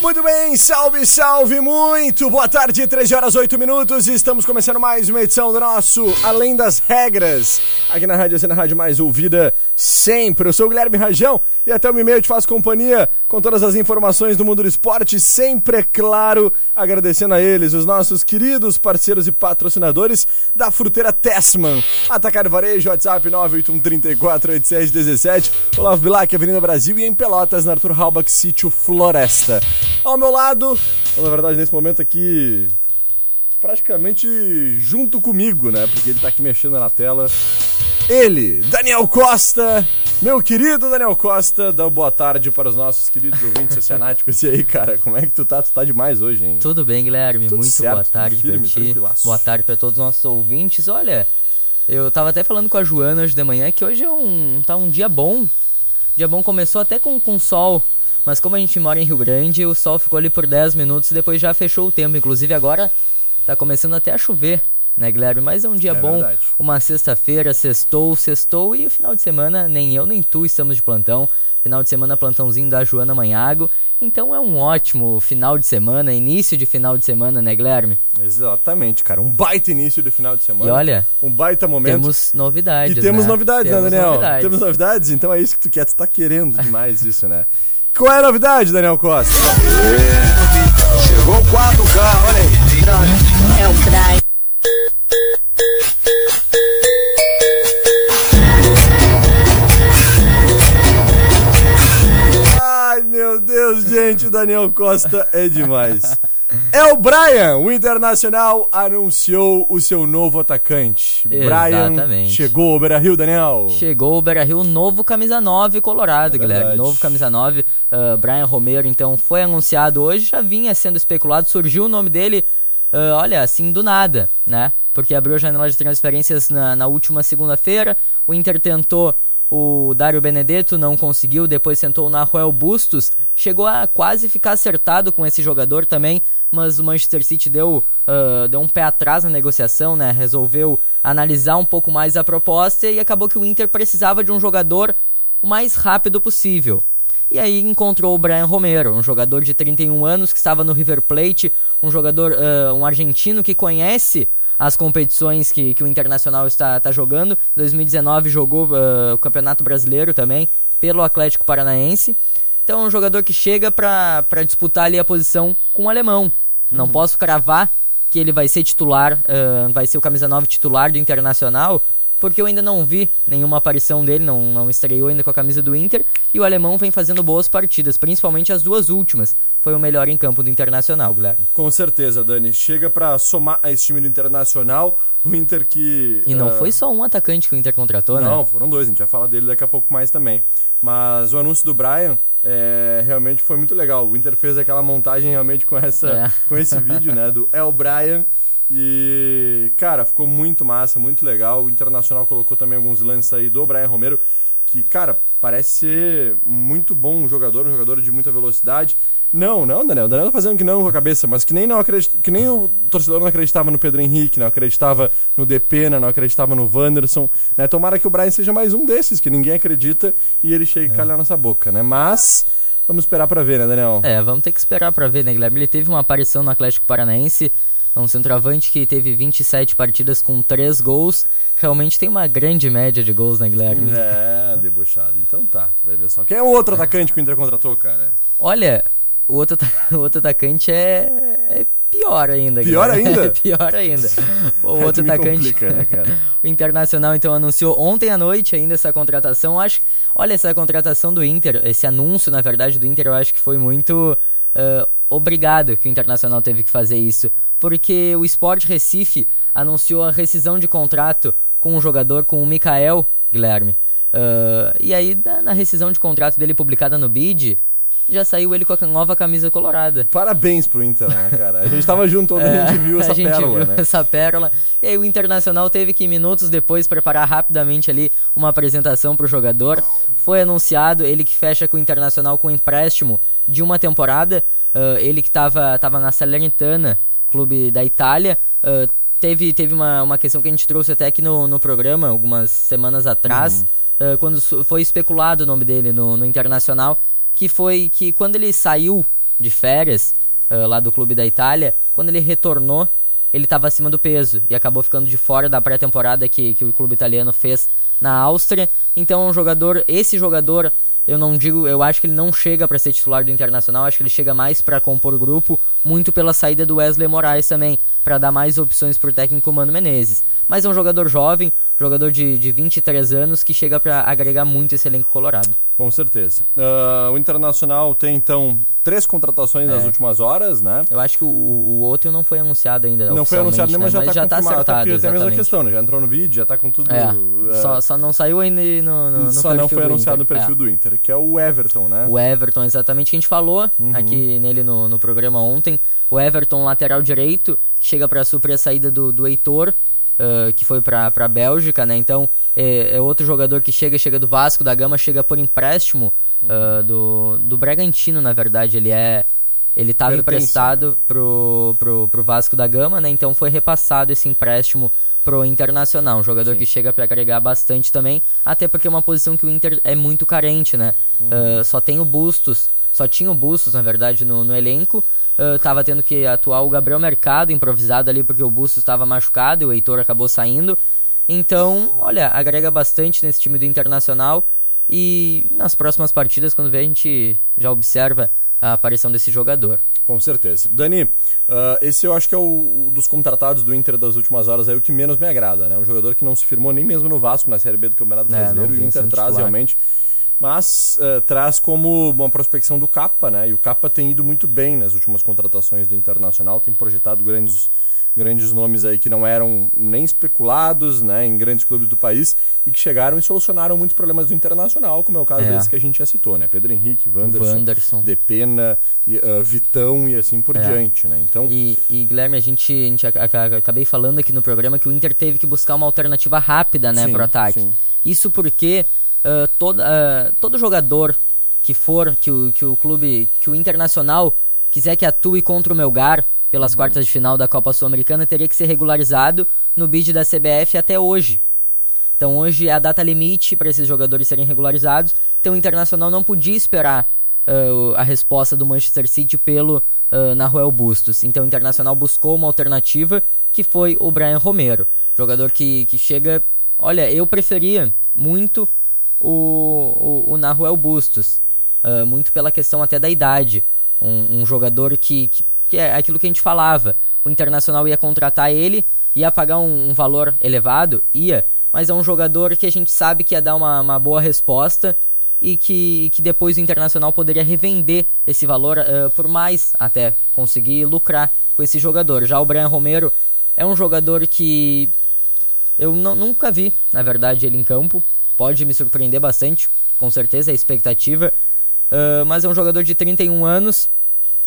Muito bem, salve, salve, muito boa tarde, 13 horas 8 minutos e estamos começando mais uma edição do nosso Além das Regras, aqui na Rádio Cena Rádio Mais Ouvida sempre. Eu sou o Guilherme Rajão e até o e-mail te faço companhia com todas as informações do mundo do esporte, sempre, é claro, agradecendo a eles, os nossos queridos parceiros e patrocinadores da Fruteira Tessman. Atacar Varejo, WhatsApp 981348717, Olavo Bilac, Avenida Brasil e em Pelotas, na Arthur Halbach, Sítio Floresta. Ao meu lado, na verdade, nesse momento aqui, praticamente junto comigo, né? Porque ele tá aqui mexendo na tela. Ele, Daniel Costa, meu querido Daniel Costa, dá boa tarde para os nossos queridos ouvintes oceanáticos. E aí, cara, como é que tu tá? Tu tá demais hoje, hein? Tudo bem, Guilherme? Tudo Muito certo, boa tarde firme, pra ti. Boa tarde pra todos os nossos ouvintes. Olha, eu tava até falando com a Joana hoje de manhã que hoje é um, tá um dia bom. Dia bom começou até com, com sol, mas como a gente mora em Rio Grande, o sol ficou ali por 10 minutos e depois já fechou o tempo. Inclusive agora tá começando até a chover, né, Guilherme? Mas é um dia É bom, verdade. uma sexta-feira, sextou, sextou e o final de semana, nem eu nem tu estamos de plantão. Final de semana, plantãozinho da Joana Manhago. Então é um ótimo final de semana, início de final de semana, né, Guilherme? Exatamente, cara. Um baita início de final de semana. E olha, um baita momento. temos novidades. E temos né? novidades, Temos né, Daniel? novidades. Temos novidades? Então é isso que tu quer. Tu tá querendo demais isso, né? Qual é a novidade, Daniel Costa? Chegou o 4K, olha aí. É o Brian. Gente, o Daniel Costa é demais. É o Brian, o Internacional anunciou o seu novo atacante. Brian Exatamente. chegou ao Beira-Rio, Daniel. Chegou o Beira Rio, novo camisa 9 colorado, É Guilherme. Novo camisa 9. ah, Brian Romero, então, foi anunciado hoje, já vinha sendo especulado, surgiu o nome dele, ah, olha, assim, do nada, né? Porque abriu a janela de transferências na, na última segunda-feira. O Inter tentou o Dário Benedetto, não conseguiu. Depois tentou o Nahuel Bustos. Chegou a quase ficar acertado com esse jogador também, mas o Manchester City deu, ah, deu um pé atrás na negociação, né? Resolveu analisar um pouco mais a proposta e acabou que o Inter precisava de um jogador o mais rápido possível. E aí encontrou o Brian Romero, um jogador de 31 anos que estava no River Plate, um jogador, ah, um argentino que conhece as competições que, que o Internacional está, está jogando. Em 2019 jogou ah, o Campeonato Brasileiro também pelo Atlético Paranaense. Então é um jogador que chega para disputar ali a posição com o alemão. Não posso cravar que ele vai ser titular, ah, vai ser o camisa 9 titular do Internacional, porque eu ainda não vi nenhuma aparição dele, não, não estreou ainda com a camisa do Inter, e o alemão vem fazendo boas partidas, principalmente as duas últimas. Foi o melhor em campo do Internacional, Guilherme. Com certeza, Dani. Chega pra somar a esse time do Internacional, o Inter que... E não ah, foi só um atacante que o Inter contratou, Não, né? foram dois, a gente vai falar dele daqui a pouco mais também. Mas o anúncio do Brian é, realmente foi muito legal. O Inter fez aquela montagem realmente com, essa, É. com esse vídeo, né? Do El Brian. E, cara, ficou muito massa, muito legal. O Internacional colocou também alguns lances aí do Brian Romero, que, cara, parece ser muito bom um jogador, um jogador de muita velocidade. Não, não, Daniel. O Daniel tá fazendo que não com a cabeça, mas que nem, não acredit... que nem o torcedor não acreditava no Pedro Henrique, não acreditava no Depena, não acreditava no Wanderson. Né? Tomara que o Brian seja mais um desses, que ninguém acredita e ele chegue a calhar nossa boca, né? Mas Vamos esperar pra ver, né, Daniel? É, vamos ter que esperar pra ver, né, Guilherme? Ele teve uma aparição no Atlético Paranaense, é um centroavante que teve 27 partidas com 3 gols. Realmente tem uma grande média de gols, né, Guilherme? É, debochado. Então tá, tu vai ver só. Quem é o outro atacante que o Inter contratou, cara? Olha, o outro, o outro atacante é, é pior ainda. Pior Guilherme. ainda? É pior ainda. O Aí outro atacante. complica, né, cara? o Internacional então anunciou ontem à noite ainda essa contratação. Eu acho, olha essa contratação do Inter, esse anúncio na verdade do Inter, eu acho que foi muito ah, obrigado que o Internacional teve que fazer isso, porque o Sport Recife anunciou a rescisão de contrato com o jogador, com o Mikael Guilherme. Ah, e aí na, rescisão de contrato dele publicada no BID, já saiu ele com a nova camisa colorada. Parabéns pro Inter, né, cara? A gente tava junto quando a gente viu essa É, pérola, viu né? essa pérola. E aí o Internacional teve que, minutos depois, preparar rapidamente ali uma apresentação pro jogador. Foi anunciado, ele que fecha com o Internacional com empréstimo de uma temporada. Ah, ele que tava, tava na Salernitana, clube da Itália. Ah, teve teve uma, uma questão que a gente trouxe até aqui no, no programa, algumas semanas atrás, ah, quando su- foi especulado o nome dele no, no Internacional, que foi que quando ele saiu de férias lá do clube da Itália, quando ele retornou, ele estava acima do peso e acabou ficando de fora da pré-temporada que, que o clube italiano fez na Áustria. Então, um jogador, esse jogador, eu não digo, eu acho que ele não chega para ser titular do Internacional, acho que ele chega mais para compor grupo, muito pela saída do Wesley Moraes também, para dar mais opções pro técnico Mano Menezes. Mas é um jogador jovem, jogador de, de 23 anos que chega para agregar muito esse elenco colorado. Com certeza. Ah, o Internacional tem, então, três contratações nas É. últimas horas, né? Eu acho que o, o outro não foi anunciado ainda. Não foi anunciado nem, mas já né? tá confirmado. Até acertado. tem a mesma questão, né? Já entrou no vídeo, já tá com tudo... É, ah, só, só não saiu ainda no, no, no só não foi do anunciado no perfil É. do Inter, que é o Everton, né? O Everton, exatamente, que a gente falou Uhum. aqui nele no, no programa ontem. O Everton, lateral direito, chega para suprir a saída do, do Heitor, ah, que foi para a Bélgica, né? Então, é, é outro jogador que chega, chega do Vasco da Gama, chega por empréstimo ah, do, do Bragantino, na verdade. Ele é. Ele estava emprestado pro, pro, pro Vasco da Gama, né? Então foi repassado esse empréstimo pro Internacional. Um jogador que chega para agregar bastante também, até porque é uma posição que o Inter é muito carente, né? Ah, só tem o Bustos, só tinha o Bustos, na verdade, no, no elenco. Ah, tava tendo que atuar o Gabriel Mercado, improvisado ali, porque o Bustos estava machucado e o Heitor acabou saindo. Então, olha, agrega bastante nesse time do Internacional. E nas próximas partidas, quando vê, a gente já observa a aparição desse jogador. Com certeza. Dani, ah, esse eu acho que é o, o dos contratados do Inter das últimas horas aí o que menos me agrada, né? Um jogador que não se firmou nem mesmo no Vasco na Série B do Campeonato É, Brasileiro e o Inter traz titular. realmente. Mas ah, traz como uma prospecção do Capa, né? E o Capa tem ido muito bem nas últimas contratações do Internacional, tem projetado grandes, grandes nomes aí que não eram nem especulados, né? Em grandes clubes do país e que chegaram e solucionaram muitos problemas do Internacional, como é o caso É. desse que a gente já citou, né? Pedro Henrique, Wanderson, Wanderson. Depena, e, ah, Vitão e assim por É. diante, né? Então, E, e, Guilherme, a gente, a gente ac- ac- acabei falando aqui no programa que o Inter teve que buscar uma alternativa rápida, né, Sim, pro ataque. sim. Isso porque ah, toda, ah, todo jogador que for, que o, que o clube, que o Internacional quiser que atue contra o Melgar pelas quartas de final da Copa Sul-Americana, teria que ser regularizado no bid da CBF até hoje. Então hoje é a data limite para esses jogadores serem regularizados. Então o Internacional não podia esperar o- a resposta do Manchester City pelo uh, Nahuel Bustos. Então o Internacional buscou uma alternativa que foi o Brian Romero. Jogador que, que chega. Olha, eu preferia muito o, o, o Nahuel Bustos. ah, muito pela questão até da idade. Um, um jogador que, que, que é aquilo que a gente falava. O Internacional ia contratar ele, ia pagar um, um valor elevado, ia, mas é um jogador que a gente sabe que ia dar uma, uma boa resposta e que, que depois o Internacional poderia revender esse valor ah, por mais, até conseguir lucrar com esse jogador. Já o Brian Romero é um jogador que eu nunca vi, na verdade, ele em campo. Pode me surpreender bastante, com certeza, é a expectativa. Ah, mas é um jogador de 31 anos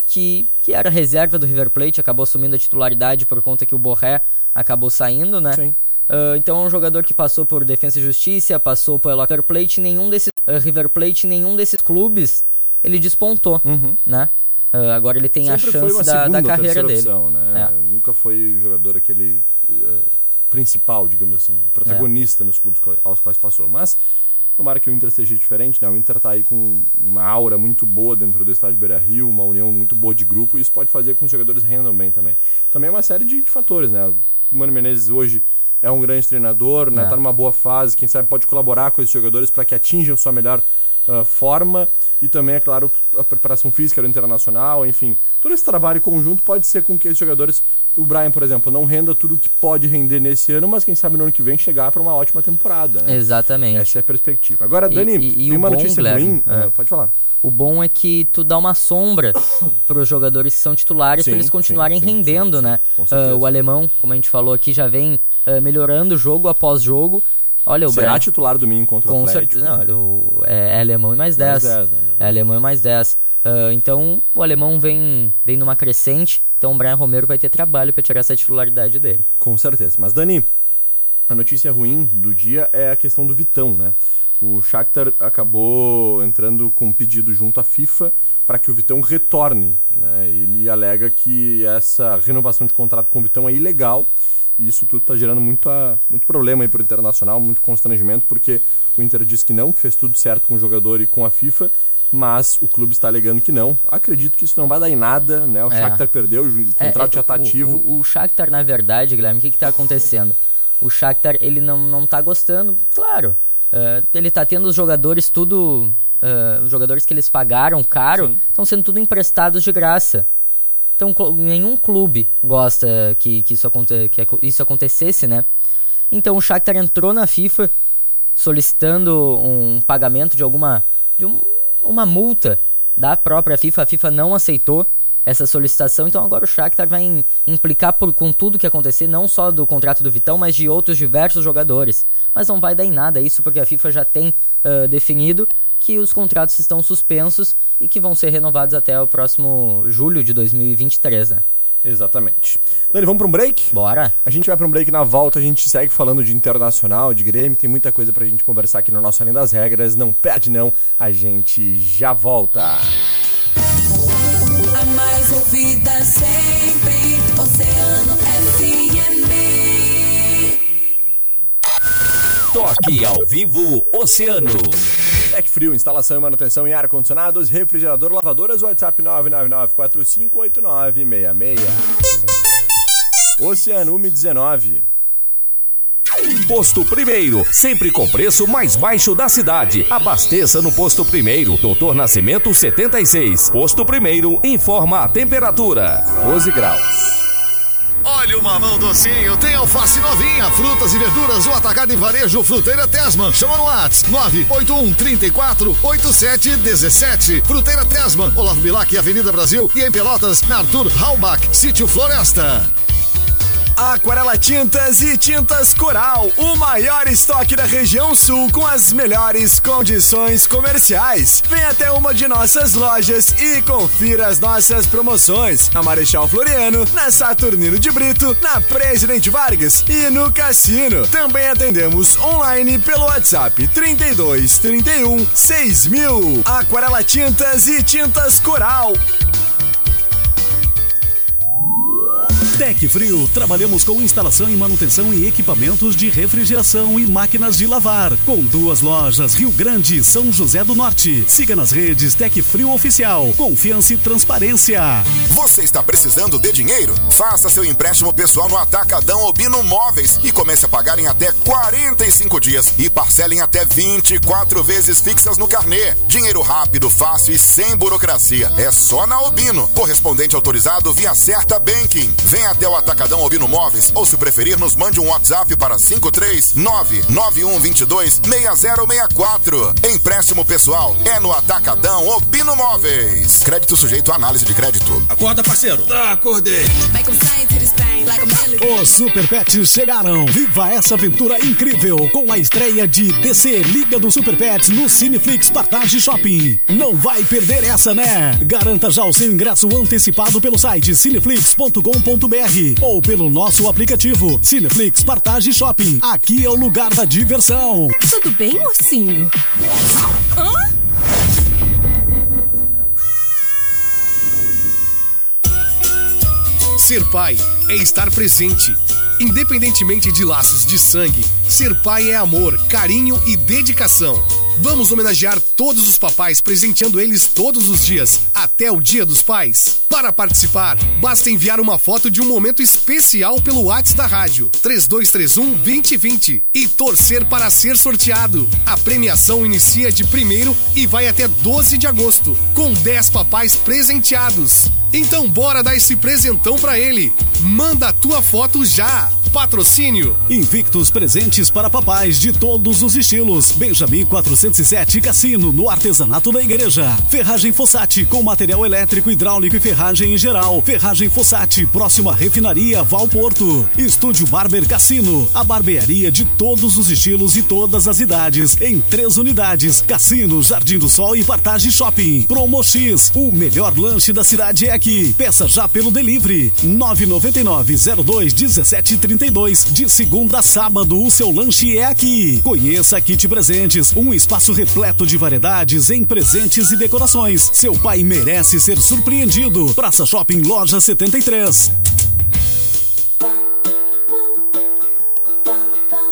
que, que era reserva do River Plate, acabou assumindo a titularidade por conta que o Borré acabou saindo, né? Sim. Ah, então é um jogador que passou por Defesa e Justiça, passou pelo River Plate, nenhum desses ah, River Plate, nenhum desses clubes ele despontou, Uhum. né? Ah, agora ele tem Sempre a chance da, da carreira dele. opção, né? É. Nunca foi jogador aquele eh, principal, digamos assim, protagonista nos clubes aos quais passou. Mas Tomara que o Inter seja diferente, né? O Inter tá aí com uma aura muito boa dentro do estádio Beira Rio, uma união muito boa de grupo, e isso pode fazer com que os jogadores rendam bem também. Também é uma série de, de fatores, né? O Mano Menezes hoje é um grande treinador, né? É. Tá numa boa fase, quem sabe pode colaborar com esses jogadores para que atinjam sua melhor ah, forma e também, é claro, a preparação física do internacional, enfim. Todo esse trabalho conjunto pode ser com que esses jogadores, o Brian, por exemplo, não renda tudo que pode render nesse ano, mas quem sabe no ano que vem chegar para uma ótima temporada, né? Exatamente. Essa é a perspectiva. Agora, E- Dani, e- e tem o uma bom, notícia Guilherme, ruim. é. Ah, pode falar. O bom é que tu dá uma sombra para os jogadores que são titulares para eles continuarem sim, sim, rendendo, sim, né? Ah, o alemão, como a gente falou aqui, já vem ah, melhorando jogo após jogo. Olha, o Será Brian- titular domingo contra o com Atlético? certeza. Não, é, é alemão e mais 10. 10, né? É alemão e mais 10. Ah, então, o alemão vem, vem numa crescente. Então, o Brian Romero vai ter trabalho para tirar essa titularidade dele. Com certeza. Mas, Dani, a notícia ruim do dia é a questão do Vitão, né? O Shakhtar acabou entrando com um pedido junto à FIFA para que o Vitão retorne, né? Ele alega que essa renovação de contrato com o Vitão é ilegal e isso tudo está gerando muita, muito problema aí para o Internacional, muito constrangimento, porque o Inter disse que não, que fez tudo certo com o jogador e com a FIFA, mas o clube está alegando que não. Acredito que isso não vai dar em nada, né? O É. Shakhtar perdeu, o É, contrato é, já está o- ativo. O, o Shakhtar, na verdade, Guilherme, o que está acontecendo? O Shakhtar, ele não, não tá gostando, claro. eh, ele tá tendo os jogadores tudo... eh, os jogadores que eles pagaram caro estão sendo tudo emprestados de graça. Então, nenhum clube gosta que, que, isso, que isso acontecesse, né? Então, o Shakhtar entrou na FIFA solicitando um pagamento de alguma... de um- uma multa da própria FIFA. A FIFA não aceitou essa solicitação, então agora o Shakhtar vai im- implicar por, com tudo que acontecer, não só do contrato do Vitão, mas de outros diversos jogadores. Mas não vai dar em nada isso, porque a FIFA já tem ah, definido que os contratos estão suspensos e que vão ser renovados até o próximo julho de 2023, né? Exatamente. Dani, vamos para um break? Bora! A gente vai para um break na volta, a gente segue falando de internacional, de Grêmio, tem muita coisa pra gente conversar aqui no nosso Além das Regras. Não perde não, a gente já volta. A mais ouvida sempre, Oceano FM. Toque ao vivo Oceano. Tec Frio, instalação e manutenção em ar-condicionados, refrigerador, lavadoras, WhatsApp 999458966. Oceano 19. Posto Primeiro, sempre com preço mais baixo da cidade. Abasteça no Posto Primeiro, Doutor Nascimento 76. Posto Primeiro informa a temperatura. 12 graus. Olha o mamão docinho, tem alface novinha, frutas e verduras, o atacado e varejo Fruteira Tesman. Chama no Whats 981 34 87 17. Fruteira Tesman, Olavo Bilac, Avenida Brasil e em Pelotas, na Arthur Halbach, Sítio Floresta. Aquarela Tintas e Tintas Coral, o maior estoque da região sul com as melhores condições comerciais. Vem até uma de nossas lojas e confira as nossas promoções. Na Marechal Floriano, na Saturnino de Brito, na Presidente Vargas e no Cassino. Também atendemos online pelo WhatsApp 32 31 6000. Aquarela Tintas e Tintas Coral. Tec Frio, trabalhamos com instalação e manutenção em equipamentos de refrigeração e máquinas de lavar. Com duas lojas, Rio Grande e São José do Norte. Siga nas redes Tec Frio Oficial. Confiança e transparência. Você está precisando de dinheiro? Faça seu empréstimo pessoal no Atacadão Obino Móveis e comece a pagar em até 45 dias e parcele em até 24 vezes fixas no carnê. Dinheiro rápido, fácil e sem burocracia. É só na Obino. Correspondente autorizado via Certa Banking. Venha até o Atacadão Obino Móveis ou se preferir nos mande um WhatsApp para 53991226064. Empréstimo pessoal é no Atacadão Obino Móveis. Crédito sujeito à análise de crédito. Acorda, parceiro. Ah, acordei. Os Super Pets chegaram. Viva essa aventura incrível com a estreia de DC Liga do Super Pets no Cineflix Partage Shopping. Não vai perder essa, né? Garanta já o seu ingresso antecipado pelo site cineflix.com.br ou pelo nosso aplicativo Cineflix Partage Shopping. Aqui é o lugar da diversão. Tudo bem, mocinho? Ser pai é estar presente. Independentemente de laços de sangue, ser pai é amor, carinho e dedicação. Vamos homenagear todos os papais, presenteando eles todos os dias, até o Dia dos Pais. Para participar, basta enviar uma foto de um momento especial pelo WhatsApp da rádio 3231 2020 e torcer para ser sorteado. A premiação inicia de 1 e vai até 12 de agosto, com 10 papais presenteados. Então bora dar esse presentão pra ele. Manda a tua foto já. Patrocínio Invictus presentes para papais de todos os estilos. Benjamin 407 Cassino, no artesanato da igreja. Ferragem Fossati, com material elétrico, hidráulico e ferragem em geral. Ferragem Fossati, próxima refinaria Valporto. Estúdio Barber Cassino, a barbearia de todos os estilos e todas as idades. Em três unidades: Cassino, Jardim do Sol e Partage Shopping. Promo X, o melhor lanche da cidade é aqui. Peça já pelo delivery. 999 02 1732 de segunda a sábado, o seu lanche é aqui. Conheça Kit Presentes, um espaço repleto de variedades em presentes e decorações. Seu pai merece ser surpreendido. Praça Shopping Loja 73.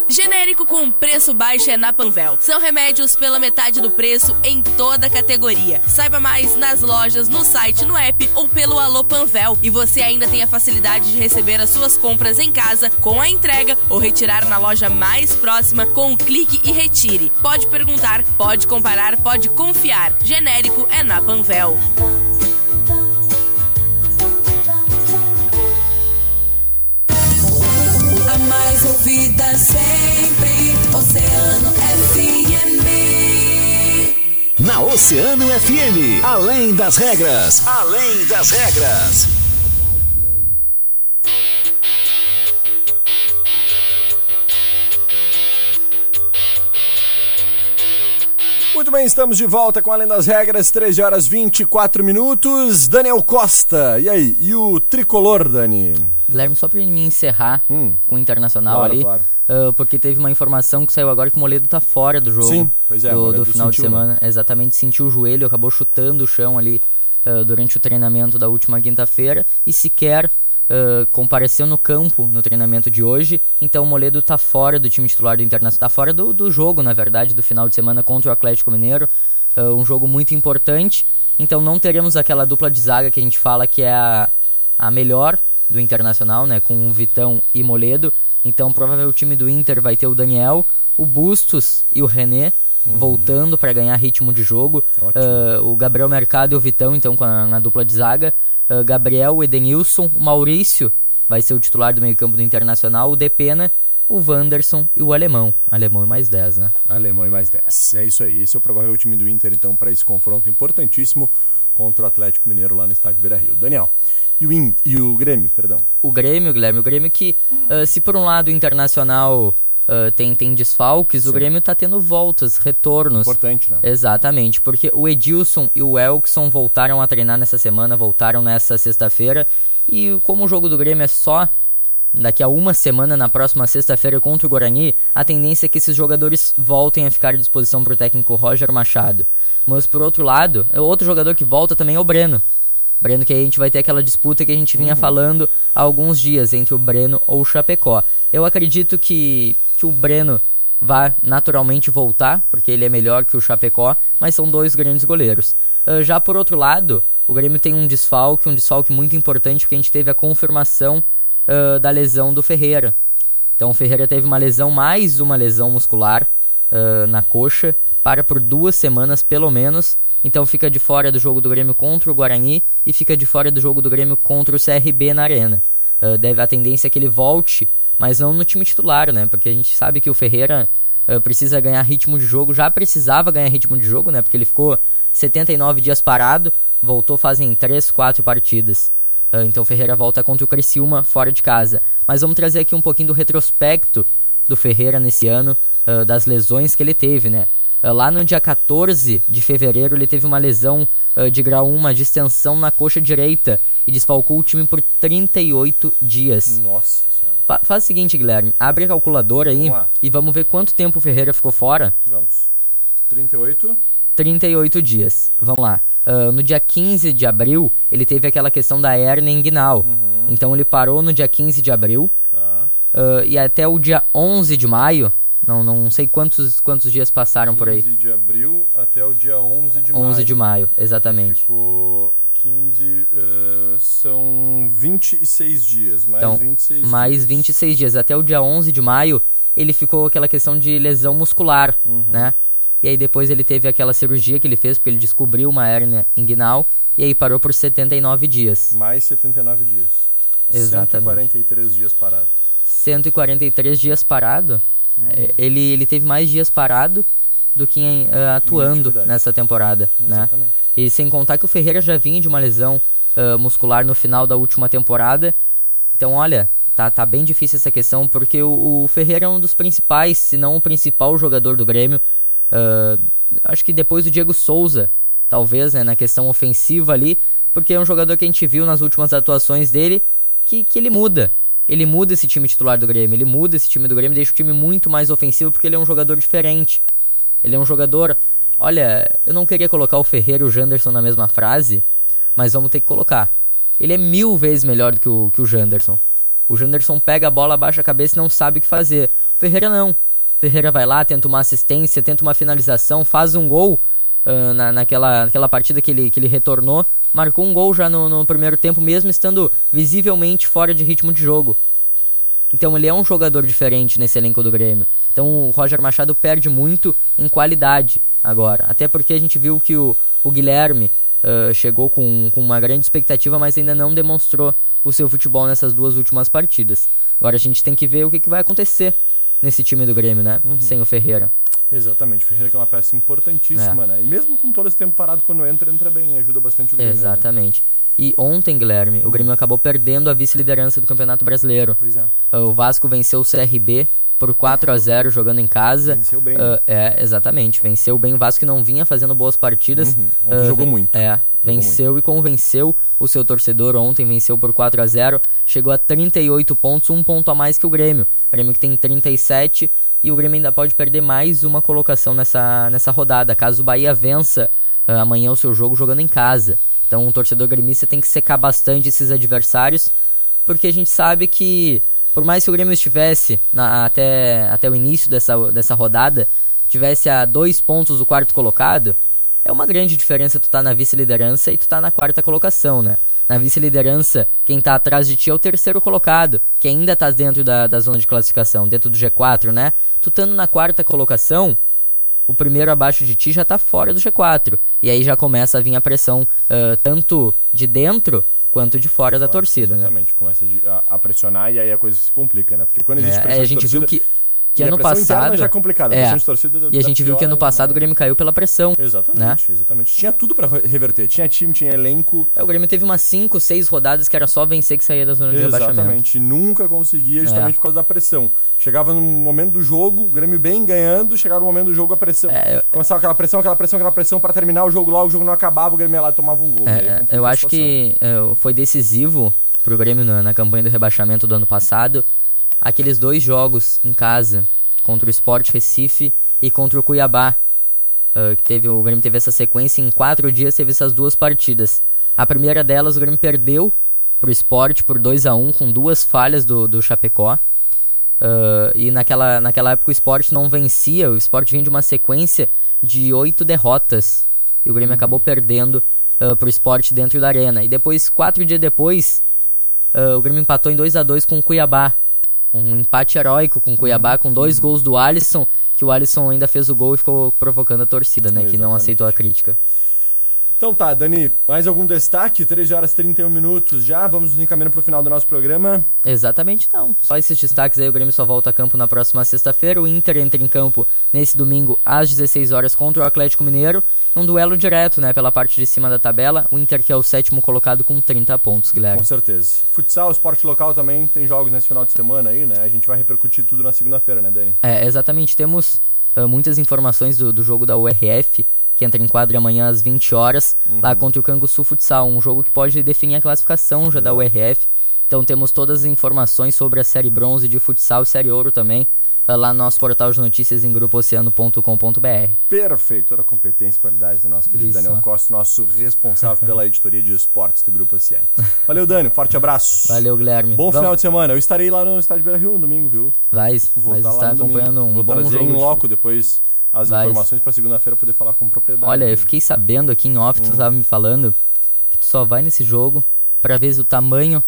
Genérico com preço baixo é na Panvel. São remédios pela metade do preço em toda a categoria. Saiba mais nas lojas, no site, no app ou pelo Alô Panvel. E você ainda tem a facilidade de receber as suas compras em casa com a entrega ou retirar na loja mais próxima com o clique e retire. Pode perguntar, pode comparar, pode confiar. Genérico é na Panvel. Ouvida sempre, Oceano FM. Na Oceano FM, além das regras, além das regras. Bem, estamos de volta com Além das Regras, 13 horas 24 minutos. Daniel Costa, e aí? E o tricolor, Dani? Guilherme, só pra me encerrar Hum. com o Internacional Claro, ali, claro. ah, porque teve uma informação que saiu agora que o Moledo tá fora do jogo Sim, pois é, do, do final de sentiu, né? semana. Exatamente, sentiu o joelho, acabou chutando o chão ali ah, durante o treinamento da última quinta-feira e sequer compareceu no campo no treinamento de hoje. Então o Moledo tá fora do time titular do Internacional, tá fora do, do jogo, na verdade, do final de semana contra o Atlético Mineiro. Ah, um jogo muito importante. Então não teremos aquela dupla de zaga que a gente fala que é a, a melhor do Internacional, né? Com o Vitão e Moledo. Então provavelmente o time do Inter vai ter o Daniel, o Bustos e o René voltando para ganhar ritmo de jogo. Ah, o Gabriel Mercado e o Vitão, então, com a, na dupla de zaga. Ah, Gabriel, Edenilson, Maurício vai ser o titular do meio-campo do Internacional, o Depena, o Wanderson e o Alemão. Alemão e mais 10, né? Alemão e mais 10. É isso aí. Esse é o provável time do Inter, então, para esse confronto importantíssimo contra o Atlético Mineiro lá no estádio Beira Rio. Daniel, e o, In- e o Grêmio, perdão. o Grêmio, Guilherme, o Grêmio que, ah, se por um lado o Internacional ah, tem, tem desfalques, o Grêmio tá tendo voltas, retornos. Importante, né? Exatamente, porque o Edilson e o Elkson voltaram a treinar nessa semana, voltaram nessa sexta-feira. E como o jogo do Grêmio é só daqui a uma semana, na próxima sexta-feira contra o Guarani, a tendência é que esses jogadores voltem a ficar à disposição para o técnico Roger Machado. Mas por outro lado, outro jogador que volta também é o Breno. Breno, que aí a gente vai ter aquela disputa que a gente vinha falando há alguns dias entre o Breno ou o Chapecó. Eu acredito que, que o Breno vai naturalmente voltar, porque ele é melhor que o Chapecó, mas são dois grandes goleiros. Ah, já por outro lado, o Grêmio tem um desfalque, um desfalque muito importante, porque a gente teve a confirmação ah, da lesão do Ferreira. Então o Ferreira teve uma lesão, mais uma lesão muscular ah, na coxa, para por duas semanas pelo menos. Então fica de fora do jogo do Grêmio contra o Guarani e fica de fora do jogo do Grêmio contra o CRB na Arena. Ah, deve a tendência é que ele volte, mas não no time titular, né? Porque a gente sabe que o Ferreira ah, precisa ganhar ritmo de jogo, já precisava ganhar ritmo de jogo, né? Porque ele ficou 79 dias parado, voltou fazem 3, 4 partidas. Ah, então o Ferreira volta contra o Criciúma fora de casa. Mas vamos trazer aqui um pouquinho do retrospecto do Ferreira nesse ano, ah, das lesões que ele teve, né? Lá no dia 14 de fevereiro, ele teve uma lesão de grau 1, uma distensão na coxa direita e desfalcou o time por 38 dias. Nossa. Fa- faz o seguinte, Guilherme, abre a calculadora aí Vamos e vamos ver quanto tempo o Ferreira ficou fora. Vamos. 38. 38 dias. Vamos lá. Ah, no dia 15 de abril, ele teve aquela questão da hernia inguinal. Então ele parou no dia 15 de abril Tá. ah, e até o dia 11 de maio Não, não sei quantos, quantos dias passaram por aí. 15 de abril até o dia 11 de 11 maio. de maio, exatamente. Ficou 15, eh, são 26 dias, mais Então, 26 mais dias. 26 dias. Até o dia 11 de maio, ele ficou com aquela questão de lesão muscular, Uhum. né? E aí depois ele teve aquela cirurgia que ele fez, porque ele descobriu uma hérnia inguinal, e aí parou por 79 dias. Mais 79 dias. Exatamente. 143 dias parado. 143 dias parado. É, Ele, ele teve mais dias parado do que ah, atuando nessa temporada, né? Exatamente. E sem contar que o Ferreira já vinha de uma lesão ah, muscular no final da última temporada. Então, olha, tá, tá bem difícil essa questão, porque o, o Ferreira é um dos principais, se não o principal jogador do Grêmio. Ah, acho que depois do Diego Souza, talvez, né, na questão ofensiva ali, porque é um jogador que a gente viu nas últimas atuações dele que, que ele muda. Ele muda esse time titular do Grêmio, ele muda esse time do Grêmio, deixa o time muito mais ofensivo porque ele é um jogador diferente. Ele é um jogador. Olha, eu não queria colocar o Ferreira e o Janderson na mesma frase, mas vamos ter que colocar. Ele é mil vezes melhor do que o, que o Janderson. O Janderson pega a bola, abaixa a cabeça e não sabe o que fazer. O Ferreira não. O Ferreira vai lá, tenta uma assistência, tenta uma finalização, faz um gol ah, na, naquela, naquela partida que ele, que ele retornou. Marcou um gol já no, no primeiro tempo, mesmo estando visivelmente fora de ritmo de jogo. Então ele é um jogador diferente nesse elenco do Grêmio. Então o Roger Machado perde muito em qualidade agora. Até porque a gente viu que o, o Guilherme ah, chegou com, com uma grande expectativa, mas ainda não demonstrou o seu futebol nessas duas últimas partidas. Agora a gente tem que ver o que, que vai acontecer nesse time do Grêmio, né? Sem o Ferreira. Exatamente. O Ferreira que é uma peça importantíssima, né? E mesmo com todo esse tempo parado, quando entra, entra bem, ajuda bastante o Grêmio. né? E ontem, Guilherme, o Grêmio acabou perdendo a vice-liderança do Campeonato Brasileiro. Pois é. Ah, O Vasco venceu o CRB por 4 a 0 jogando em casa. Venceu bem, Ah, é, exatamente. Venceu bem o Vasco que não vinha fazendo boas partidas. Uhum. Ontem Ah, jogou muito. É, venceu e convenceu o seu torcedor ontem, venceu por 4 a 0 chegou a 38 pontos, um ponto a mais que o Grêmio. O Grêmio que tem 37 e o Grêmio ainda pode perder mais uma colocação nessa, nessa rodada, caso o Bahia vença ah, amanhã o seu jogo jogando em casa. Então o torcedor gremista tem que secar bastante esses adversários, porque a gente sabe que por mais que o Grêmio estivesse na- até, até o início dessa, dessa rodada, tivesse a dois pontos do quarto colocado, é uma grande diferença tu tá na vice-liderança e tu tá na quarta colocação, né? Na vice-liderança, quem tá atrás de ti é o terceiro colocado, que ainda tá dentro da, da zona de classificação, dentro do G4, né? Tu estando na quarta colocação, o primeiro abaixo de ti já tá fora do G4. E aí já começa a vir a pressão, ah, tanto de dentro quanto de fora da torcida, né? Exatamente. Começa de- a, pressionar e aí a coisa se complica, né? Porque quando existe é, pressão a gente torcida, viu que, que e ano passado. já é complicado, a é, torcida e a gente viu que ano passado né? o Grêmio caiu pela pressão. Né? Exatamente, exatamente. Tinha tudo pra re- reverter. Tinha time, tinha elenco. É, o Grêmio teve umas 5, 6 rodadas que era só vencer que saía da zona de rebaixamento. Exatamente. Nunca conseguia justamente É. por causa da pressão. Chegava no momento do jogo, o Grêmio bem ganhando, chegava no momento do jogo a pressão. É, Começava aquela pressão, aquela pressão, aquela pressão pra terminar o jogo lá, o jogo não acabava, o Grêmio ia lá e tomava um gol. É, aí eu acho que foi decisivo pro Grêmio na, na campanha do rebaixamento do ano passado aqueles dois jogos em casa contra o Sport Recife e contra o Cuiabá. Ah, que teve, o Grêmio teve essa sequência em quatro dias, teve essas duas partidas. A primeira delas, o Grêmio perdeu pro Sport por 2 a 1 com duas falhas do, do Chapecó. Ah, e naquela, naquela época o Sport não vencia, o Sport vinha de uma sequência de oito derrotas. E o Grêmio acabou perdendo uh, pro Sport dentro da arena. E depois, quatro dias depois, ah, o Grêmio empatou em 2 a 2 com o Cuiabá. Um empate heróico com o Cuiabá, com dois gols do Alisson, que o Alisson ainda fez o gol e ficou provocando a torcida, né? Que não Exatamente. aceitou a crítica. Então tá, Dani, mais algum destaque? 13 horas e 31 minutos já, vamos nos encaminhando pro final do nosso programa. Exatamente não. Só esses destaques aí, o Grêmio só volta a campo na próxima sexta-feira. O Inter entra em campo nesse domingo às 16 horas contra o Atlético Mineiro. Um duelo direto, né, pela parte de cima da tabela. O Inter que é o sétimo colocado com 30 pontos, Guilherme. Com certeza. Futsal, esporte local também, tem jogos nesse final de semana aí, né? A gente vai repercutir tudo na segunda-feira, né, Dani? É, exatamente. Temos ah, muitas informações do, do jogo da URF, que entra em quadro amanhã às 20 horas, lá contra o Canguçu Futsal, um jogo que pode definir a classificação já da URF. Então temos todas as informações sobre a Série Bronze de futsal e Série Ouro também. Lá no nosso portal de notícias em grupooceano.com.br. Perfeito, toda a competência e qualidade do nosso querido Isso. Daniel Costa, nosso responsável pela editoria de esportes do Grupo Oceano. Valeu, Dani, forte abraço. Valeu, Guilherme. Bom Vamos- final de semana. Eu estarei lá no estádio Beira Rio no domingo, viu? Vai, Vou vai estar estar no domingo. acompanhando um Vou bom trazer jogo. em loco depois as Vai. informações para segunda-feira poder falar com propriedade. Olha, eu fiquei sabendo aqui em off, Hum. tu tava me falando, que tu só vai nesse jogo pra ver o tamanho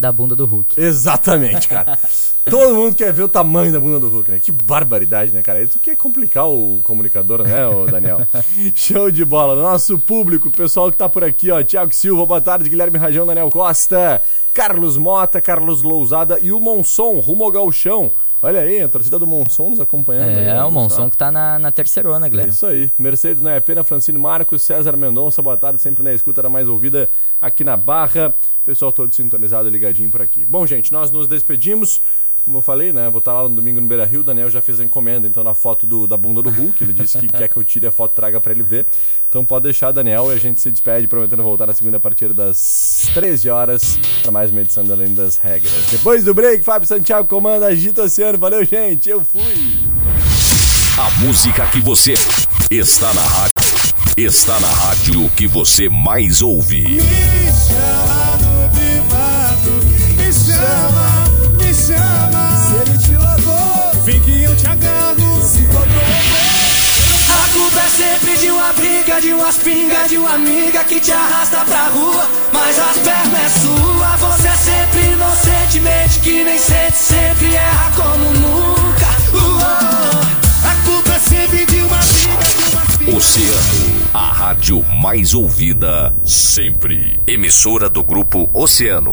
da bunda do Hulk. Exatamente, cara. Todo mundo quer ver o tamanho da bunda do Hulk, né? Que barbaridade, né, cara? E tu quer complicar o comunicador, né, ô Daniel? Show de bola. Nosso público, o pessoal que tá por aqui, ó. Tiago Silva, boa tarde. Guilherme Rajão, Daniel Costa, Carlos Mota, Carlos Lousada e o Monson, rumo ao galchão. Olha aí, a torcida do Monson nos acompanhando. aí, É, né, o Monson que tá na, na terceirona, É Guilherme. isso aí. Mercedes não é pena, Francine Marcos, César Mendonça, boa tarde, sempre na escuta, era mais ouvida aqui na Barra. Pessoal todo sintonizado, ligadinho por aqui. Bom, gente, nós nos despedimos. Como eu falei, né? Vou estar lá no domingo no Beira Rio. O Daniel já fez a encomenda, então, na foto do- da bunda do Hulk. Ele disse que quer que eu tire a foto e traga pra ele ver. Então pode deixar, Daniel, e a gente se despede, prometendo voltar na segunda a partir das 13 horas para mais uma edição da Além das Regras. Depois do break, Fábio Santiago comanda Agita Oceano. Valeu, gente. Eu fui. A música que você está na rádio. Está na rádio que você mais ouve. Me uma de umas pingas, de uma amiga que te arrasta pra rua. Mas as pernas é sua, você é sempre inocentemente que nem sente, sempre erra como nunca. Uou. A culpa é sempre de uma briga, de umas pingas. Oceano, a rádio mais ouvida sempre. Emissora do grupo Oceano.